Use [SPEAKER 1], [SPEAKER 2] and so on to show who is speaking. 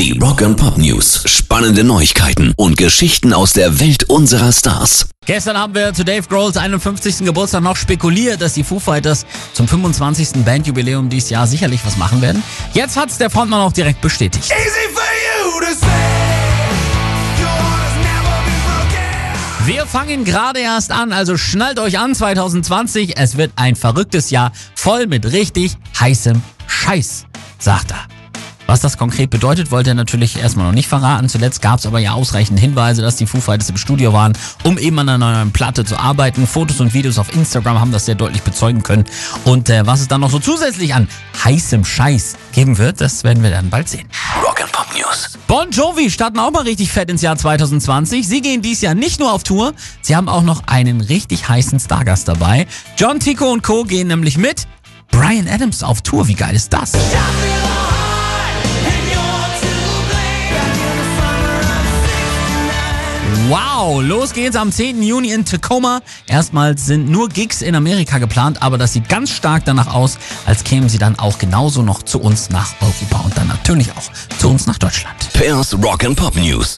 [SPEAKER 1] Die Rock and Pop News. Spannende Neuigkeiten und Geschichten aus der Welt unserer Stars.
[SPEAKER 2] Gestern haben wir zu Dave Grohls 51. Geburtstag noch spekuliert, dass die Foo Fighters zum 25. Bandjubiläum dieses Jahr sicherlich was machen werden. Jetzt hat's der Frontmann auch direkt bestätigt.
[SPEAKER 3] Easy for you to say.
[SPEAKER 2] Wir fangen gerade erst an, also schnallt euch an 2020. Es wird ein verrücktes Jahr, voll mit richtig heißem Scheiß, sagt er. Was das konkret bedeutet, wollte er natürlich erstmal noch nicht verraten. Zuletzt gab es aber ja ausreichend Hinweise, dass die Foo Fighters im Studio waren, um eben an einer neuen Platte zu arbeiten. Fotos und Videos auf Instagram haben das sehr deutlich bezeugen können. Und äh, was es dann noch so zusätzlich an heißem Scheiß geben wird, das werden wir dann bald sehen.
[SPEAKER 1] Rock and Pop News.
[SPEAKER 2] Bon Jovi starten auch mal richtig fett ins Jahr 2020. Sie gehen dieses Jahr nicht nur auf Tour, sie haben auch noch einen richtig heißen Stargast dabei. John Tico und Co. gehen nämlich mit Brian Adams auf Tour. Wie geil ist das? Wow, los geht's am 10. Juni in Tacoma. Erstmals sind nur Gigs in Amerika geplant, aber das sieht ganz stark danach aus, als kämen sie dann auch genauso noch zu uns nach Europa und dann natürlich auch zu uns nach Deutschland.
[SPEAKER 1] Pairs Rock and Pop News.